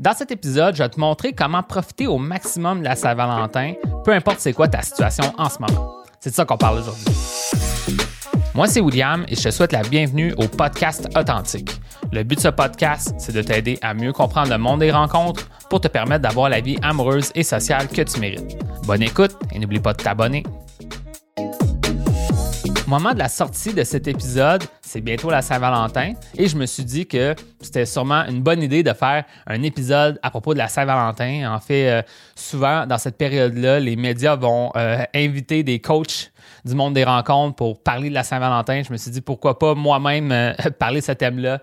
Dans cet épisode, je vais te montrer comment profiter au maximum de la Saint-Valentin, peu importe c'est quoi ta situation en ce moment. C'est de ça qu'on parle aujourd'hui. Moi, c'est William et je te souhaite la bienvenue au podcast Authentique. Le but de ce podcast, c'est de t'aider à mieux comprendre le monde des rencontres pour te permettre d'avoir la vie amoureuse et sociale que tu mérites. Bonne écoute et n'oublie pas de t'abonner. Au moment de la sortie de cet épisode, c'est bientôt la Saint-Valentin et je me suis dit que c'était sûrement une bonne idée de faire un épisode à propos de la Saint-Valentin. En fait, euh, souvent dans cette période-là, les médias vont euh, inviter des coachs du monde des rencontres pour parler de la Saint-Valentin. Je me suis dit pourquoi pas moi-même euh, parler de ce thème-là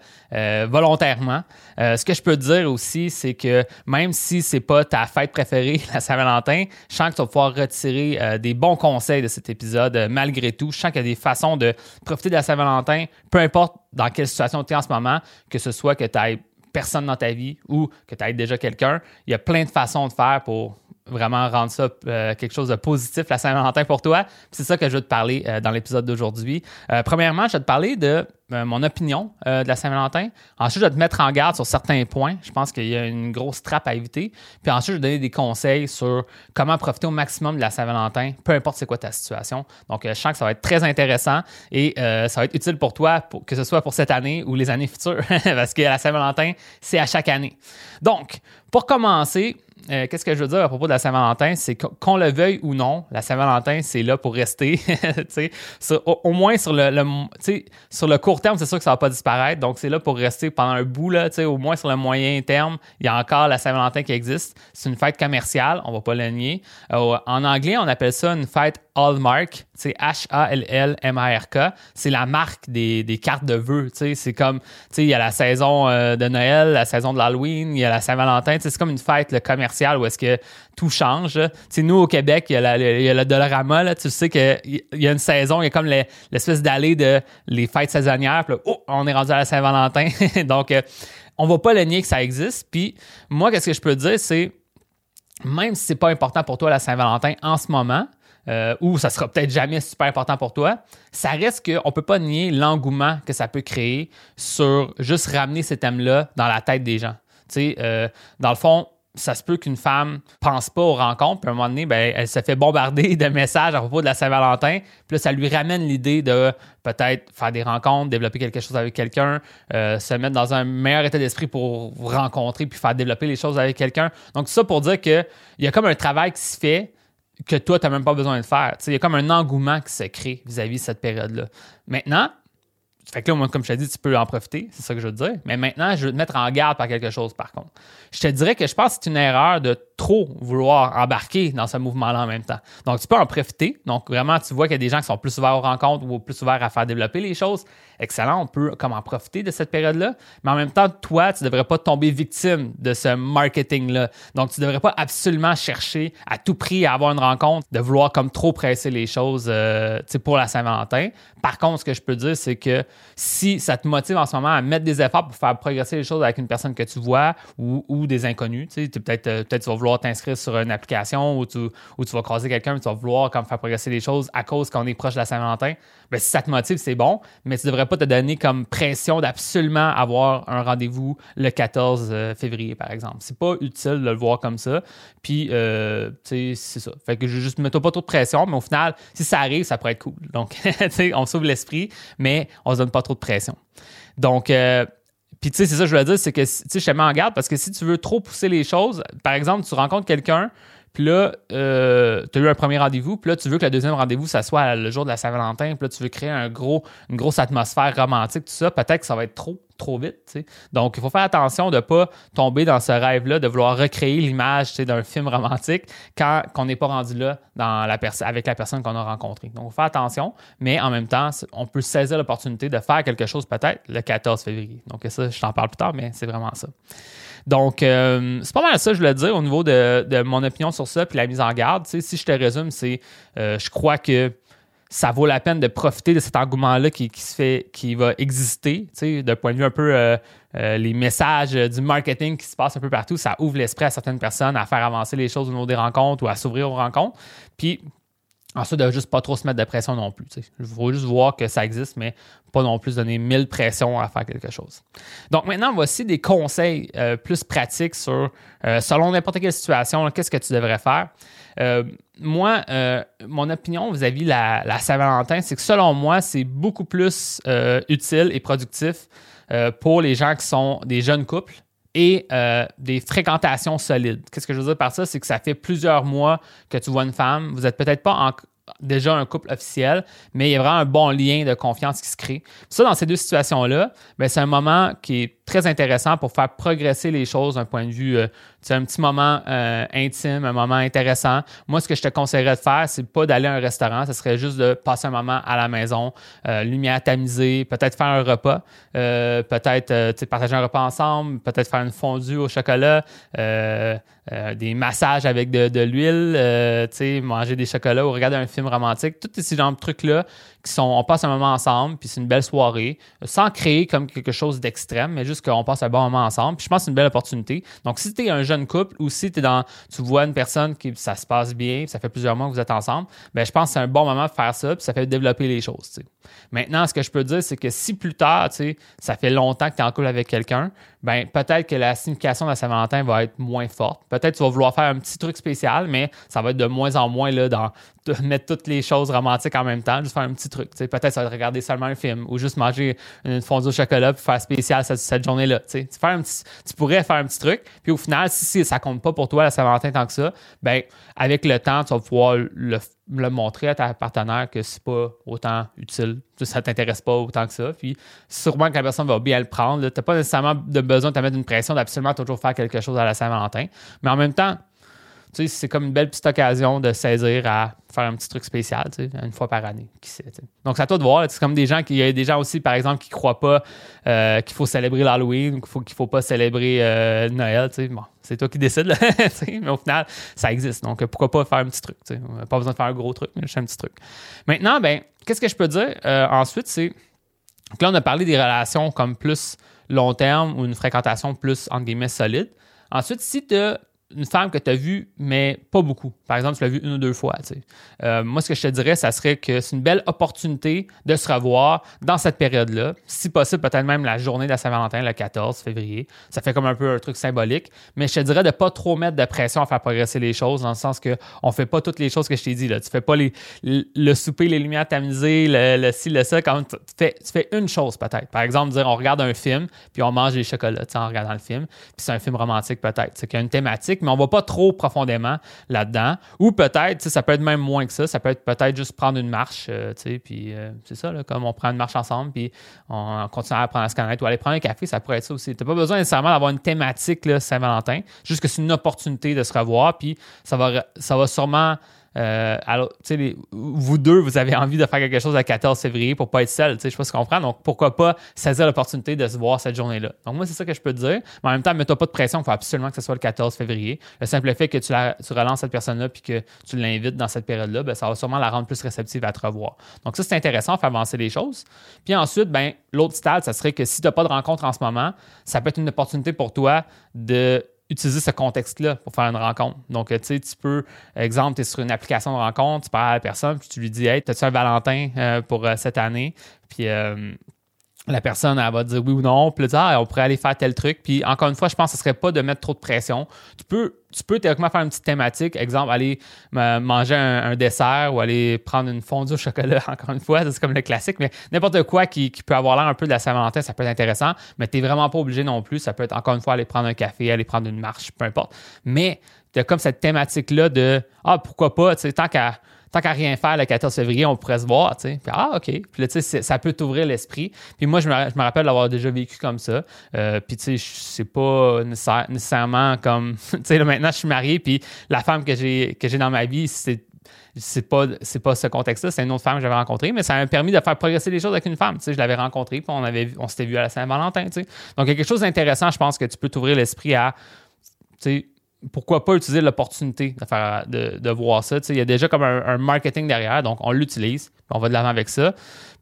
volontairement. ce que je peux te dire aussi, c'est que même si c'est pas ta fête préférée, la Saint-Valentin, je sens que tu vas pouvoir retirer des bons conseils de cet épisode malgré tout. Je sens qu'il y a des façons de profiter de la Saint-Valentin peu importe dans quelle situation tu es en ce moment, que ce soit que tu aies personne dans ta vie ou que tu aies déjà quelqu'un, il y a plein de façons de faire pour vraiment rendre ça euh, quelque chose de positif, la Saint-Valentin pour toi. C'est ça que je veux te parler euh, dans l'épisode d'aujourd'hui. Euh, premièrement, je vais te parler de mon opinion de la Saint-Valentin. Ensuite, je vais te mettre en garde sur certains points. Je pense qu'il y a une grosse trappe à éviter. Puis ensuite, je vais te donner des conseils sur comment profiter au maximum de la Saint-Valentin, peu importe c'est quoi ta situation. Donc, je sens que ça va être très intéressant et ça va être utile pour toi, que ce soit pour cette année ou les années futures, parce que la Saint-Valentin, c'est à chaque année. Donc, pour commencer, euh, qu'est-ce que je veux dire à propos de la Saint-Valentin? C'est qu'on le veuille ou non, la Saint-Valentin, c'est là pour rester. au, moins sur le, sur le court terme, c'est sûr que ça va pas disparaître. Donc, c'est là pour rester pendant un bout. Là, au moins sur le moyen terme, il y a encore la Saint-Valentin qui existe. C'est une fête commerciale, on va pas le nier. Euh, en anglais, on appelle ça une fête Hallmark. C'est H-A-L-L-M-A-R-K. C'est la marque des, cartes de vœux. C'est comme, il y a la saison euh, de Noël, la saison de l'Halloween, il y a la Saint-Valentin. C'est comme une fête le commerciale où est-ce que tout change. nous, au Québec, il y a, le Dollarama. Là, tu sais qu'il y a une saison, il y a comme l'espèce d'allée de les fêtes saisonnières. Puis oh, on est rendu à la Saint-Valentin. Donc, euh, on va pas le nier que ça existe. Puis moi, qu'est-ce que je peux dire, c'est même si c'est pas important pour toi la Saint-Valentin en ce moment, euh, ou ça sera peut-être jamais super important pour toi, ça reste qu'on ne peut pas nier l'engouement que ça peut créer sur juste ramener ces thèmes-là dans la tête des gens. Tu sais, euh, dans le fond, ça se peut qu'une femme pense pas aux rencontres, puis à un moment donné, ben, elle se fait bombarder de messages à propos de la Saint-Valentin, puis là, ça lui ramène l'idée de peut-être faire des rencontres, développer quelque chose avec quelqu'un, euh, se mettre dans un meilleur état d'esprit pour rencontrer puis faire développer les choses avec quelqu'un. Donc, ça pour dire qu'il y a comme un travail qui se fait que toi, tu n'as même pas besoin de faire. Il y a comme un engouement qui se crée vis-à-vis de cette période-là. Maintenant, fait que là, comme je t'ai dit, tu peux en profiter, c'est ça que je veux te dire. Mais maintenant, je veux te mettre en garde par quelque chose, par contre. Je te dirais que je pense que c'est une erreur de trop vouloir embarquer dans ce mouvement-là en même temps. Donc, tu peux en profiter. Donc, vraiment, tu vois qu'il y a des gens qui sont plus ouverts aux rencontres ou plus ouverts à faire développer les choses. Excellent, on peut comme en profiter de cette période-là. Mais en même temps, toi, tu ne devrais pas tomber victime de ce marketing-là. Donc, tu ne devrais pas absolument chercher à tout prix à avoir une rencontre, de vouloir comme trop presser les choses euh, pour la Saint-Valentin. Par contre, ce que je peux dire, c'est que si ça te motive en ce moment à mettre des efforts pour faire progresser les choses avec une personne que tu vois ou, des inconnus, tu sais, peut-être euh, peut tu vas vouloir t'inscrire sur une application où tu, vas croiser quelqu'un, tu vas vouloir comme faire progresser les choses à cause qu'on est proche de la Saint-Valentin, ben, si ça te motive, c'est bon, mais tu devrais pas te donner comme pression d'absolument avoir un rendez-vous le 14 euh, février, par exemple. C'est pas utile de le voir comme ça. Puis, euh, tu sais, c'est ça. Fait que je juste mets pas trop de pression, mais au final, si ça arrive, ça pourrait être cool. Donc, tu sais, on sauve l'esprit, mais on se donne pas trop de pression. Donc, euh, puis tu sais, c'est ça que je veux dire, c'est que tu sais, je te mets en garde parce que si tu veux trop pousser les choses, par exemple, tu rencontres quelqu'un, puis là, euh, tu as eu un premier rendez-vous, puis là, tu veux que le deuxième rendez-vous, ça soit le jour de la Saint-Valentin, puis là, tu veux créer une grosse atmosphère romantique, tout ça, peut-être que ça va être trop trop vite. Donc, il faut faire attention de ne pas tomber dans ce rêve-là, de vouloir recréer l'image d'un film romantique quand on n'est pas rendu là dans la avec la personne qu'on a rencontrée. Donc, il faut faire attention, mais en même temps, on peut saisir l'opportunité de faire quelque chose peut-être le 14 février. Donc, ça, je t'en parle plus tard, mais c'est vraiment ça. Donc, euh, c'est pas mal ça, je voulais dire, au niveau de, mon opinion sur ça, puis la mise en garde. si je te résume, c'est, euh, je crois que ça vaut la peine de profiter de cet engouement-là qui, se fait, qui va exister, d'un point de vue un peu euh, euh, les messages euh, du marketing qui se passe un peu partout, ça ouvre l'esprit à certaines personnes à faire avancer les choses au niveau des rencontres ou à s'ouvrir aux rencontres. Puis Ensuite, de juste pas trop se mettre de pression non plus. Il faut juste voir que ça existe, mais pas non plus donner mille pressions à faire quelque chose. Donc maintenant, voici des conseils euh, plus pratiques sur, euh, selon n'importe quelle situation, qu'est-ce que tu devrais faire. Euh, moi, mon opinion vis-à-vis de la, la Saint-Valentin, c'est que selon moi, c'est beaucoup plus utile et productif pour les gens qui sont des jeunes couples et des fréquentations solides. Qu'est-ce que je veux dire par ça? C'est que ça fait plusieurs mois que tu vois une femme, vous n'êtes peut-être pas déjà un couple officiel, mais il y a vraiment un bon lien de confiance qui se crée. Ça, dans ces deux situations-là, ben, c'est un moment qui est très intéressant pour faire progresser les choses d'un point de vue, euh, c'est un petit moment euh, intime, un moment intéressant. Moi, ce que je te conseillerais de faire, c'est pas d'aller à un restaurant, ce serait juste de passer un moment à la maison, euh, lumière tamisée, peut-être faire un repas, peut-être partager un repas ensemble, peut-être faire une fondue au chocolat, des massages avec de, l'huile, manger des chocolats ou regarder un film romantique, tous ces genres de trucs-là on passe un moment ensemble, puis c'est une belle soirée, sans créer comme quelque chose d'extrême, mais juste qu'on passe un bon moment ensemble. Puis je pense que c'est une belle opportunité. Donc, si tu es un jeune couple ou si es dans, tu vois une personne qui ça se passe bien, ça fait plusieurs mois que vous êtes ensemble, ben je pense que c'est un bon moment de faire ça, puis ça fait développer les choses. Maintenant, ce que je peux dire, c'est que si plus tard, ça fait longtemps que tu es en couple avec quelqu'un, ben peut-être que la signification de la Saint-Valentin va être moins forte. Peut-être que tu vas vouloir faire un petit truc spécial, mais ça va être de moins en moins là, dans mettre toutes les choses romantiques en même temps, juste faire un petit truc. Peut-être ça va être regarder seulement un film ou juste manger une fondue au chocolat pour faire spécial cette, journée-là. Tu, tu pourrais faire un petit truc, puis au final, si, ça compte pas pour toi la Saint-Valentin tant que ça, ben avec le temps, tu vas pouvoir le le montrer à ta partenaire que c'est pas autant utile, ça t'intéresse pas autant que ça. Puis sûrement que la personne va bien le prendre. Tu n'as pas nécessairement de besoin de te mettre une pression d'absolument toujours faire quelque chose à la Saint-Valentin. Mais en même temps, c'est comme une belle petite occasion de saisir à faire un petit truc spécial, une fois par année. Donc, c'est à toi de voir. C'est comme des gens qui, il y a des gens aussi, par exemple, qui ne croient pas euh, qu'il faut célébrer l'Halloween ou qu'il faut, qu'il faut pas célébrer euh, Noël. Bon, c'est toi qui décides, mais au final, ça existe. Donc, pourquoi pas faire un petit truc? Pas besoin de faire un gros truc, mais juste un petit truc. Maintenant, ben, qu'est-ce que je peux dire euh, ensuite? C'est que là, on a parlé des relations comme plus long terme ou une fréquentation plus, entre guillemets, solide. Ensuite, si tu as une femme que tu as vue, mais pas beaucoup. Par exemple, tu l'as vue une ou deux fois. Euh, moi, ce que je te dirais, ça serait que c'est une belle opportunité de se revoir dans cette période-là. Si possible, peut-être même la journée de la Saint-Valentin, le 14 février. Ça fait comme un peu un truc symbolique. Mais je te dirais de pas trop mettre de pression à faire progresser les choses, dans le sens qu'on ne fait pas toutes les choses que je t'ai dit. Là. Tu fais pas les, le souper, les lumières tamisées, le, le ci, le ça. Quand tu, fais, tu fais une chose peut-être. Par exemple, dire on regarde un film, puis on mange des chocolats en regardant le film. Puis c'est un film romantique peut-être. C'est qu'il y a une thématique mais on va pas trop profondément là-dedans. Ou peut-être, ça peut être même moins que ça. Ça peut être peut-être juste prendre une marche, euh, puis euh, c'est ça, comme on prend une marche ensemble, puis on continue à apprendre à se ou aller prendre un café, ça pourrait être ça aussi. Tu n'as pas besoin nécessairement d'avoir une thématique Saint-Valentin, juste que c'est une opportunité de se revoir, puis ça va, ça va sûrement euh, alors, vous deux, vous avez envie de faire quelque chose le 14 février pour pas être seul. Je sais pas si tu comprends. Donc, pourquoi pas saisir l'opportunité de se voir cette journée-là? Donc, moi, c'est ça que je peux te dire. Mais en même temps, mets-toi pas de pression. Il faut absolument que ce soit le 14 février. Le simple fait que tu, relances cette personne-là puis que tu l'invites dans cette période-là, ben, ça va sûrement la rendre plus réceptive à te revoir. Donc, ça, c'est intéressant, faire avancer les choses. Puis ensuite, ben, l'autre stade, ça serait que si tu n'as pas de rencontre en ce moment, ça peut être une opportunité pour toi de utiliser ce contexte-là pour faire une rencontre. Donc, tu sais, tu peux, exemple, tu es sur une application de rencontre, tu parles à la personne, puis tu lui dis Hey, as-tu un Valentin euh, pour euh, cette année Puis euh, la personne, elle va dire oui ou non, puis là, ah, on pourrait aller faire tel truc. Puis encore une fois, je pense que ce serait pas de mettre trop de pression. Tu peux, tu peux théoriquement faire une petite thématique, exemple, aller manger un, dessert ou aller prendre une fondue au chocolat, encore une fois, c'est comme le classique, mais n'importe quoi qui, peut avoir l'air un peu de la Saint-Valentin, ça peut être intéressant, mais tu n'es vraiment pas obligé non plus. Ça peut être encore une fois aller prendre un café, aller prendre une marche, peu importe. Mais tu as comme cette thématique-là de Ah, pourquoi pas, tu sais, tant qu'à tant qu'à rien faire le 14 février, on pourrait se voir, tu sais. Ah, OK. Puis là, tu sais, ça peut t'ouvrir l'esprit. Puis moi, je me, rappelle d'avoir déjà vécu comme ça. Euh, puis, tu sais, c'est pas nécessairement comme. tu sais, maintenant, je suis marié, puis la femme que j'ai, dans ma vie, c'est c'est pas pas ce contexte-là, c'est une autre femme que j'avais rencontrée, mais ça m'a permis de faire progresser les choses avec une femme. Tu sais, je l'avais rencontrée, puis on on s'était vu à la Saint-Valentin. Tu sais. Donc quelque chose d'intéressant, je pense que tu peux t'ouvrir l'esprit à tu sais, pourquoi pas utiliser l'opportunité de, faire, de, voir ça. il y a déjà comme un, marketing derrière, donc on l'utilise, on va de l'avant avec ça.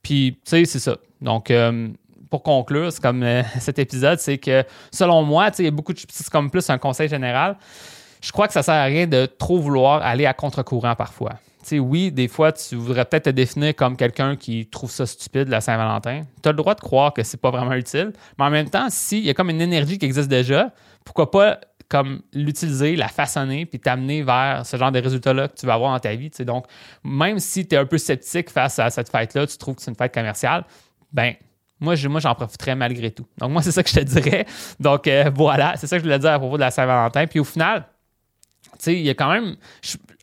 Puis, tu sais, c'est ça. Donc, euh, pour conclure, c'est comme euh, cet épisode, c'est que selon moi, il y a beaucoup de c'est comme plus un conseil général. Je crois que ça sert à rien de trop vouloir aller à contre-courant parfois. oui, des fois, tu voudrais peut-être te définir comme quelqu'un qui trouve ça stupide, la Saint-Valentin. Tu as le droit de croire que c'est pas vraiment utile. Mais en même temps, s'il y a comme une énergie qui existe déjà, pourquoi pas comme l'utiliser, la façonner, puis t'amener vers ce genre de résultats-là que tu vas avoir dans ta vie. Donc, même si tu es un peu sceptique face à cette fête-là, tu trouves que c'est une fête commerciale, ben moi, j'en profiterais malgré tout. Donc, moi, c'est ça que je te dirais. Donc, euh, voilà, c'est ça que je voulais dire à propos de la Saint-Valentin. Puis au final, il y a quand même,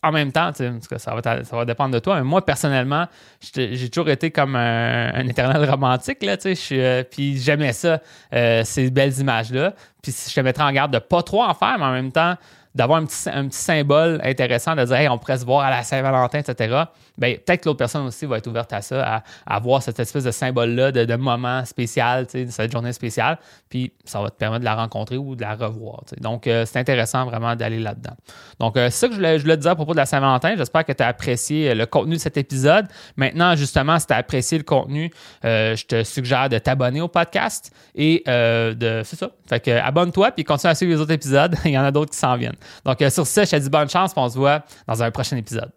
en même temps, ça va, ça va dépendre de toi, mais moi, personnellement, j'ai toujours été comme un, éternel romantique, là, euh, puis j'aimais ça, euh, ces belles images-là. Puis je te mettrais en garde de pas trop en faire, mais en même temps, d'avoir un petit, un petit symbole intéressant, de dire, hey, on pourrait se voir à la Saint-Valentin, etc ben, peut-être que l'autre personne aussi va être ouverte à ça, à, avoir cette espèce de symbole-là de, moment spécial, de cette journée spéciale. Puis ça va te permettre de la rencontrer ou de la revoir. Donc, euh, c'est intéressant vraiment d'aller là-dedans. Donc, euh, c'est ça que je voulais, je dire à propos de la Saint-Valentin. J'espère que tu as apprécié euh, le contenu de cet épisode. Maintenant, justement, si tu as apprécié le contenu, je te suggère de t'abonner au podcast et de. C'est ça. Fait que abonne-toi puis continue à suivre les autres épisodes. Il y en a d'autres qui s'en viennent. Donc, sur ce, je te dis bonne chance. On se voit dans un prochain épisode.